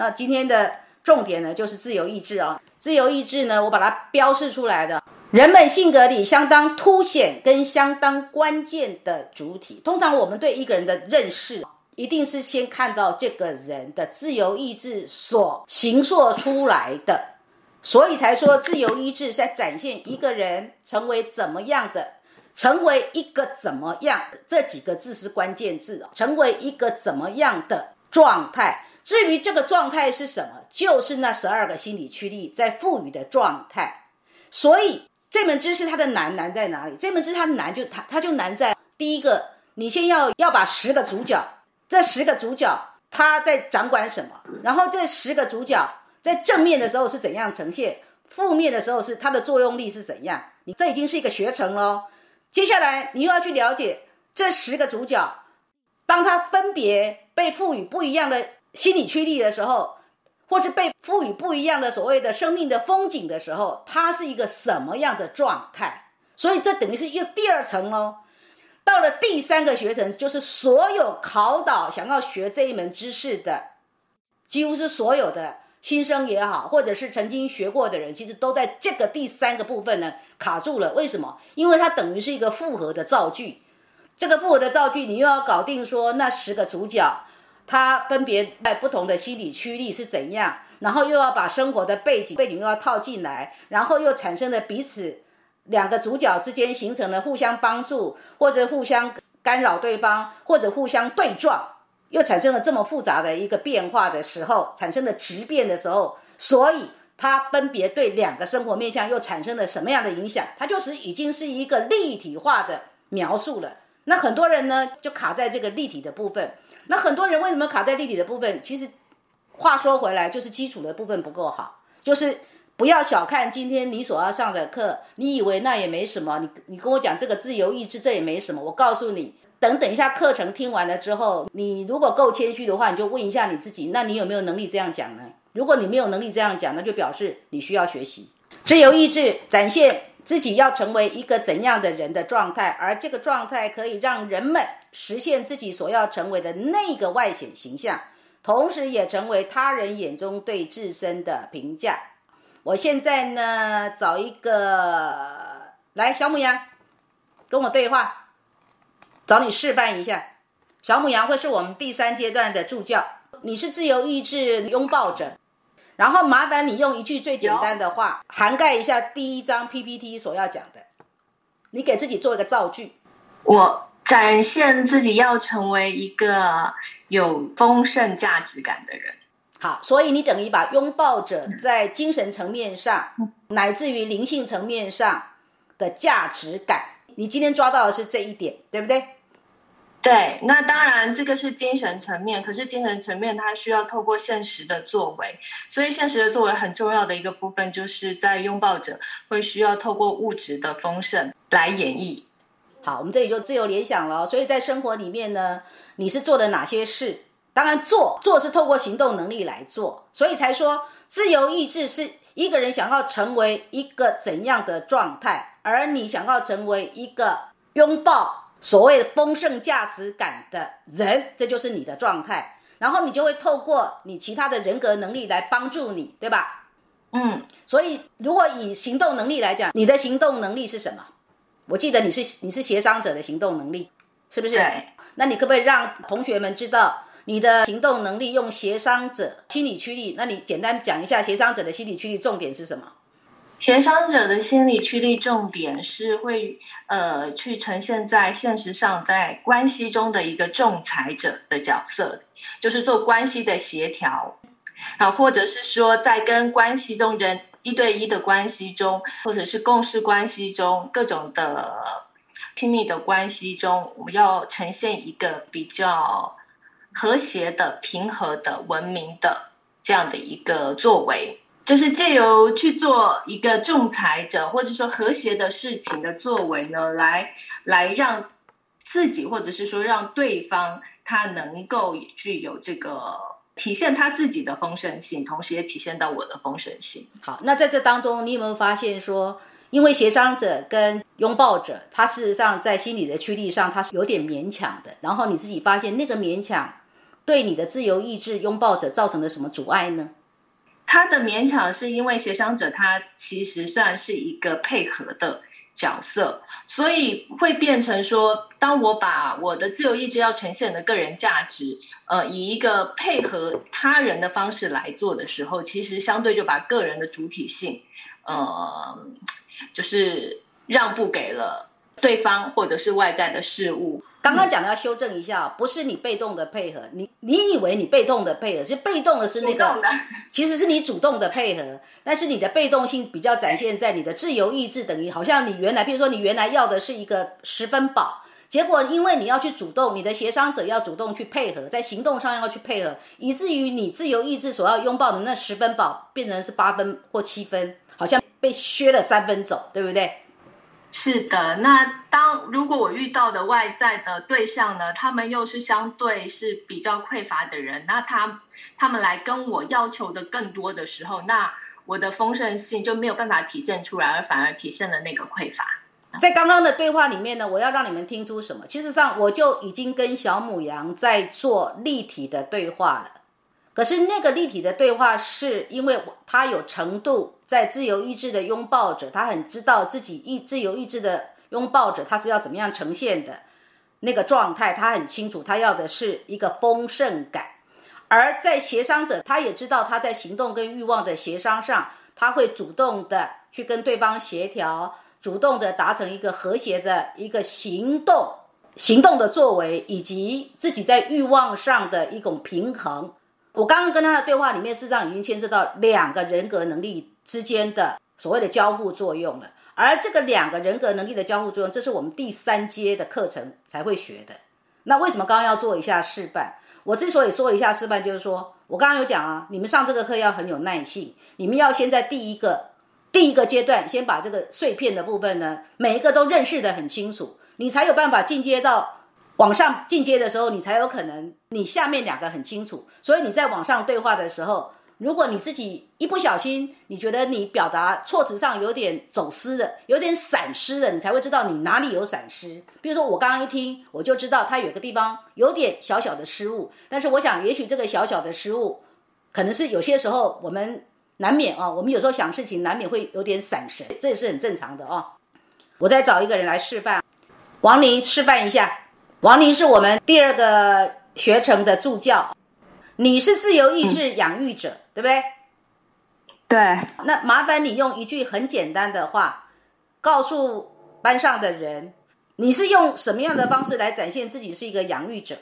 那今天的重点呢，就是自由意志啊。自由意志呢，我把它标示出来的，人们性格里相当凸显跟相当关键的主体。通常我们对一个人的认识，一定是先看到这个人的自由意志所形塑出来的，所以才说自由意志在展现一个人成为怎么样的，成为一个怎么样，这几个字是关键字哦，成为一个怎么样的状态。至于这个状态是什么，就是那十二个心理驱力在赋予的状态。所以这门知识它的难难在哪里？这门知识它难就它它就难在第一个，你先要要把十个主角，这十个主角他在掌管什么，然后这十个主角在正面的时候是怎样呈现，负面的时候是它的作用力是怎样。你这已经是一个学程喽。接下来你又要去了解这十个主角，当他分别被赋予不一样的。心理驱力的时候，或是被赋予不一样的所谓的生命的风景的时候，它是一个什么样的状态？所以这等于是又第二层喽。到了第三个学程，就是所有考导想要学这一门知识的，几乎是所有的新生也好，或者是曾经学过的人，其实都在这个第三个部分呢卡住了。为什么？因为它等于是一个复合的造句。这个复合的造句，你又要搞定说那十个主角。他分别在不同的心理驱力是怎样，然后又要把生活的背景背景又要套进来，然后又产生了彼此两个主角之间形成了互相帮助，或者互相干扰对方，或者互相对撞，又产生了这么复杂的一个变化的时候，产生了质变的时候，所以它分别对两个生活面向又产生了什么样的影响？它就是已经是一个立体化的描述了。那很多人呢就卡在这个立体的部分。那很多人为什么卡在立体的部分？其实，话说回来，就是基础的部分不够好。就是不要小看今天你所要上的课，你以为那也没什么。你你跟我讲这个自由意志，这也没什么。我告诉你，等等一下课程听完了之后，你如果够谦虚的话，你就问一下你自己，那你有没有能力这样讲呢？如果你没有能力这样讲，那就表示你需要学习自由意志，展现。自己要成为一个怎样的人的状态，而这个状态可以让人们实现自己所要成为的那个外显形象，同时也成为他人眼中对自身的评价。我现在呢，找一个来小母羊跟我对话，找你示范一下。小母羊会是我们第三阶段的助教，你是自由意志拥抱者。然后麻烦你用一句最简单的话涵盖一下第一张 PPT 所要讲的，你给自己做一个造句。我展现自己要成为一个有丰盛价值感的人。好，所以你等于把拥抱者在精神层面上，乃至于灵性层面上的价值感，你今天抓到的是这一点，对不对？对，那当然这个是精神层面，可是精神层面它需要透过现实的作为，所以现实的作为很重要的一个部分，就是在拥抱者会需要透过物质的丰盛来演绎。好，我们这里就自由联想了。所以在生活里面呢，你是做了哪些事？当然做做是透过行动能力来做，所以才说自由意志是一个人想要成为一个怎样的状态，而你想要成为一个拥抱。所谓丰盛价值感的人，这就是你的状态，然后你就会透过你其他的人格能力来帮助你，对吧？嗯，所以如果以行动能力来讲，你的行动能力是什么？我记得你是你是协商者的行动能力，是不是？对。那你可不可以让同学们知道你的行动能力用协商者心理驱力？那你简单讲一下协商者的心理驱力重点是什么？协商者的心理驱力重点是会呃去呈现在现实上，在关系中的一个仲裁者的角色，就是做关系的协调啊，或者是说在跟关系中人一对一的关系中，或者是共事关系中各种的亲密的关系中，我们要呈现一个比较和谐的、平和的、文明的这样的一个作为。就是借由去做一个仲裁者，或者说和谐的事情的作为呢，来来让自己，或者是说让对方，他能够具有这个体现他自己的丰盛性，同时也体现到我的丰盛性。好，那在这当中，你有没有发现说，因为协商者跟拥抱者，他事实上在心理的驱力上，他是有点勉强的。然后你自己发现那个勉强。对你的自由意志拥抱者造成了什么阻碍呢？他的勉强是因为协商者他其实算是一个配合的角色，所以会变成说，当我把我的自由意志要呈现的个人价值，呃，以一个配合他人的方式来做的时候，其实相对就把个人的主体性，呃，就是让步给了对方或者是外在的事物。刚刚讲的要修正一下，不是你被动的配合，你你以为你被动的配合，其实被动的是那个，其实是你主动的配合，但是你的被动性比较展现在你的自由意志，等于好像你原来，比如说你原来要的是一个十分饱，结果因为你要去主动，你的协商者要主动去配合，在行动上要去配合，以至于你自由意志所要拥抱的那十分饱变成是八分或七分，好像被削了三分走，对不对？是的，那当如果我遇到的外在的对象呢，他们又是相对是比较匮乏的人，那他他们来跟我要求的更多的时候，那我的丰盛性就没有办法体现出来，而反而体现了那个匮乏。在刚刚的对话里面呢，我要让你们听出什么？其实上我就已经跟小母羊在做立体的对话了。可是那个立体的对话，是因为他有程度在自由意志的拥抱者，他很知道自己意自由意志的拥抱者，他是要怎么样呈现的那个状态，他很清楚，他要的是一个丰盛感。而在协商者，他也知道他在行动跟欲望的协商上，他会主动的去跟对方协调，主动的达成一个和谐的一个行动，行动的作为，以及自己在欲望上的一种平衡。我刚刚跟他的对话里面，事实上已经牵涉到两个人格能力之间的所谓的交互作用了。而这个两个人格能力的交互作用，这是我们第三阶的课程才会学的。那为什么刚刚要做一下示范？我之所以说一下示范，就是说我刚刚有讲啊，你们上这个课要很有耐性，你们要先在第一个第一个阶段，先把这个碎片的部分呢，每一个都认识的很清楚，你才有办法进阶到。往上进阶的时候，你才有可能，你下面两个很清楚，所以你在网上对话的时候，如果你自己一不小心，你觉得你表达措辞上有点走失的，有点闪失的，你才会知道你哪里有闪失。比如说我刚刚一听，我就知道他有个地方有点小小的失误，但是我想，也许这个小小的失误，可能是有些时候我们难免啊，我们有时候想事情难免会有点闪神，这也是很正常的啊。我再找一个人来示范，王宁示范一下。王宁是我们第二个学程的助教，你是自由意志养育者，对不对？对。那麻烦你用一句很简单的话，告诉班上的人，你是用什么样的方式来展现自己是一个养育者？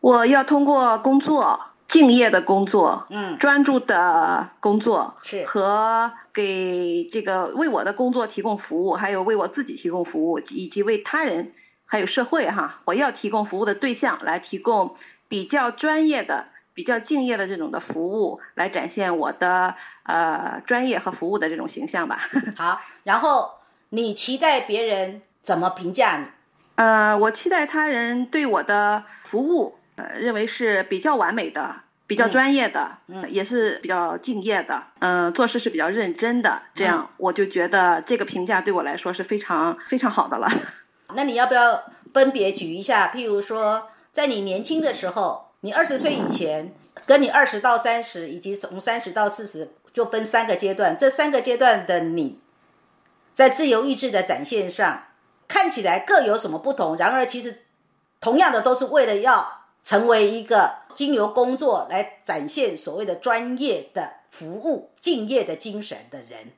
我要通过工作，敬业的工作，嗯，专注的工作，是和给这个为我的工作提供服务，还有为我自己提供服务，以及为他人。还有社会哈，我要提供服务的对象来提供比较专业的、比较敬业的这种的服务，来展现我的呃专业和服务的这种形象吧。好，然后你期待别人怎么评价你？呃，我期待他人对我的服务，呃，认为是比较完美的、比较专业的，嗯，也是比较敬业的，嗯，做事是比较认真的，这样我就觉得这个评价对我来说是非常非常好的了。那你要不要分别举一下？譬如说，在你年轻的时候，你二十岁以前，跟你二十到三十，以及从三十到四十，就分三个阶段。这三个阶段的你，在自由意志的展现上，看起来各有什么不同？然而，其实同样的都是为了要成为一个经由工作来展现所谓的专业的服务、敬业的精神的人。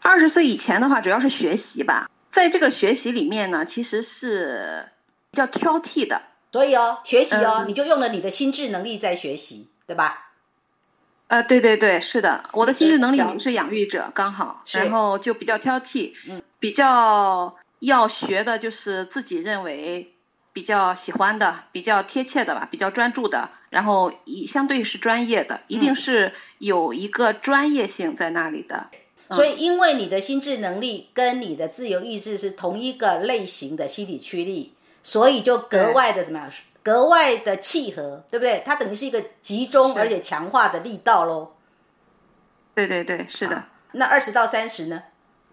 二十岁以前的话，主要是学习吧。在这个学习里面呢，其实是比较挑剔的，所以哦，学习哦，你就用了你的心智能力在学习，对吧？呃，对对对，是的，我的心智能力是养育者，刚好，然后就比较挑剔，嗯，比较要学的就是自己认为比较喜欢的、比较贴切的吧，比较专注的，然后以相对是专业的，一定是有一个专业性在那里的。所以，因为你的心智能力跟你的自由意志是同一个类型的心理驱力，所以就格外的怎么样？格外的契合，对不对？它等于是一个集中而且强化的力道喽。对对对，是的。那二十到三十呢？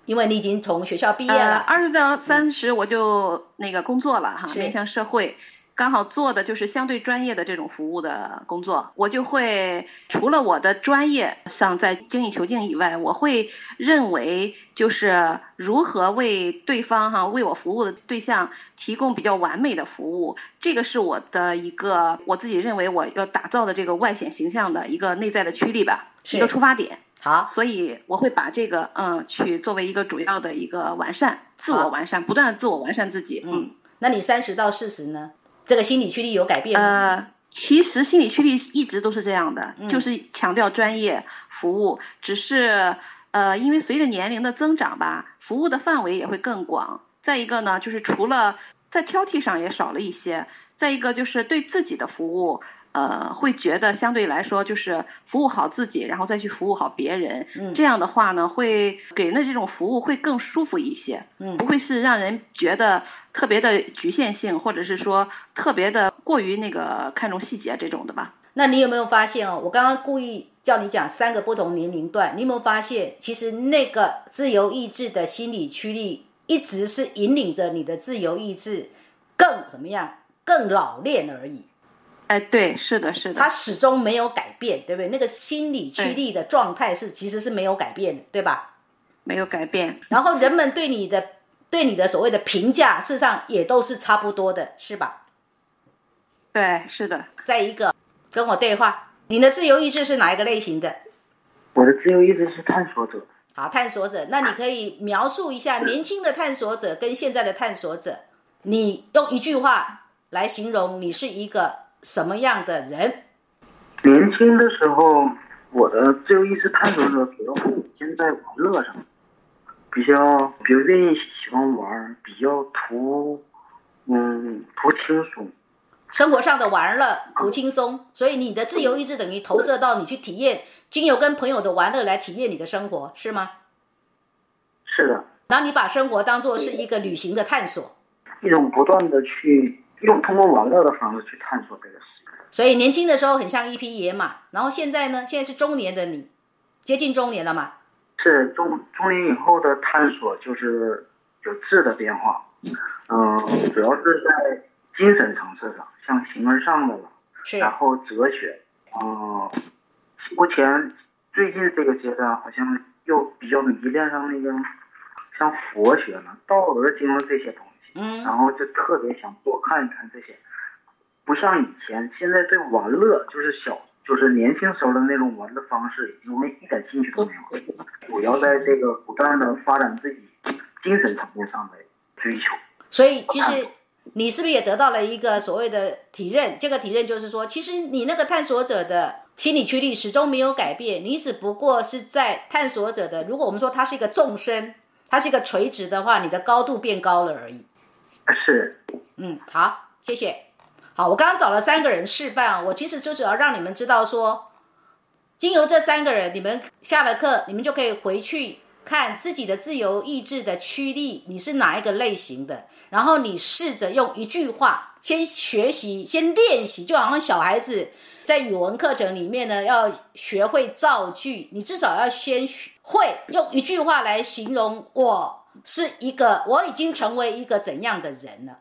因为你已经从学校毕业了。二十到三十，我就那个工作了哈，面向社会。刚好做的就是相对专业的这种服务的工作，我就会除了我的专业上在精益求精以外，我会认为就是如何为对方哈为我服务的对象提供比较完美的服务，这个是我的一个我自己认为我要打造的这个外显形象的一个内在的驱力吧，一个出发点。好，所以我会把这个嗯去作为一个主要的一个完善，自我完善，不断的自我完善自己。嗯，那你三十到四十呢？这个心理驱力有改变吗？呃，其实心理驱力一直都是这样的，就是强调专业服务，只是呃，因为随着年龄的增长吧，服务的范围也会更广。再一个呢，就是除了在挑剔上也少了一些，再一个就是对自己的服务。呃，会觉得相对来说就是服务好自己，然后再去服务好别人。嗯，这样的话呢，会给人的这种服务会更舒服一些。嗯，不会是让人觉得特别的局限性，或者是说特别的过于那个看重细节这种的吧？那你有没有发现哦？我刚刚故意叫你讲三个不同年龄段，你有没有发现，其实那个自由意志的心理驱力，一直是引领着你的自由意志更怎么样，更老练而已。哎，对，是的，是的，他始终没有改变，对不对？那个心理驱力的状态是其实是没有改变的，对吧？没有改变。然后人们对你的对你的所谓的评价，事实上也都是差不多的，是吧？对，是的。再一个，跟我对话，你的自由意志是哪一个类型的？我的自由意志是探索者。好，探索者，那你可以描述一下年轻的探索者跟现在的探索者，你用一句话来形容你是一个。什么样的人？年轻的时候，我的自由意志探索者主要体现在玩乐上，比较比较愿意喜欢玩，比较图，嗯，图轻松。生活上的玩乐图轻松，所以你的自由意志等于投射到你去体验，经由跟朋友的玩乐来体验你的生活，是吗？是的。然后你把生活当做是一个旅行的探索，一种不断的去。用通过网络的方式去探索这个世界，所以年轻的时候很像一匹野马，然后现在呢？现在是中年的你，接近中年了嘛？是中中年以后的探索，就是有质的变化，嗯，主要是在精神层次上，像形而上的了，是，然后哲学，嗯，目前最近这个阶段好像又比较迷恋上那个像佛学了、道德经了这些。嗯，然后就特别想多看一看这些，不像以前，现在对玩乐就是小，就是年轻时候的那种玩的方式，已经没一点兴趣都没有。我要在这个不断的发展自己精神层面上的追求。所以其实你是不是也得到了一个所谓的体认？这个体认就是说，其实你那个探索者的心理驱力始终没有改变，你只不过是在探索者的。如果我们说他是一个纵深，他是一个垂直的话，你的高度变高了而已。是，嗯，好，谢谢。好，我刚刚找了三个人示范，我其实就主要让你们知道说，经由这三个人，你们下了课，你们就可以回去看自己的自由意志的驱力，你是哪一个类型的，然后你试着用一句话先学习，先练习，就好像小孩子在语文课程里面呢，要学会造句，你至少要先会用一句话来形容我。是一个，我已经成为一个怎样的人了？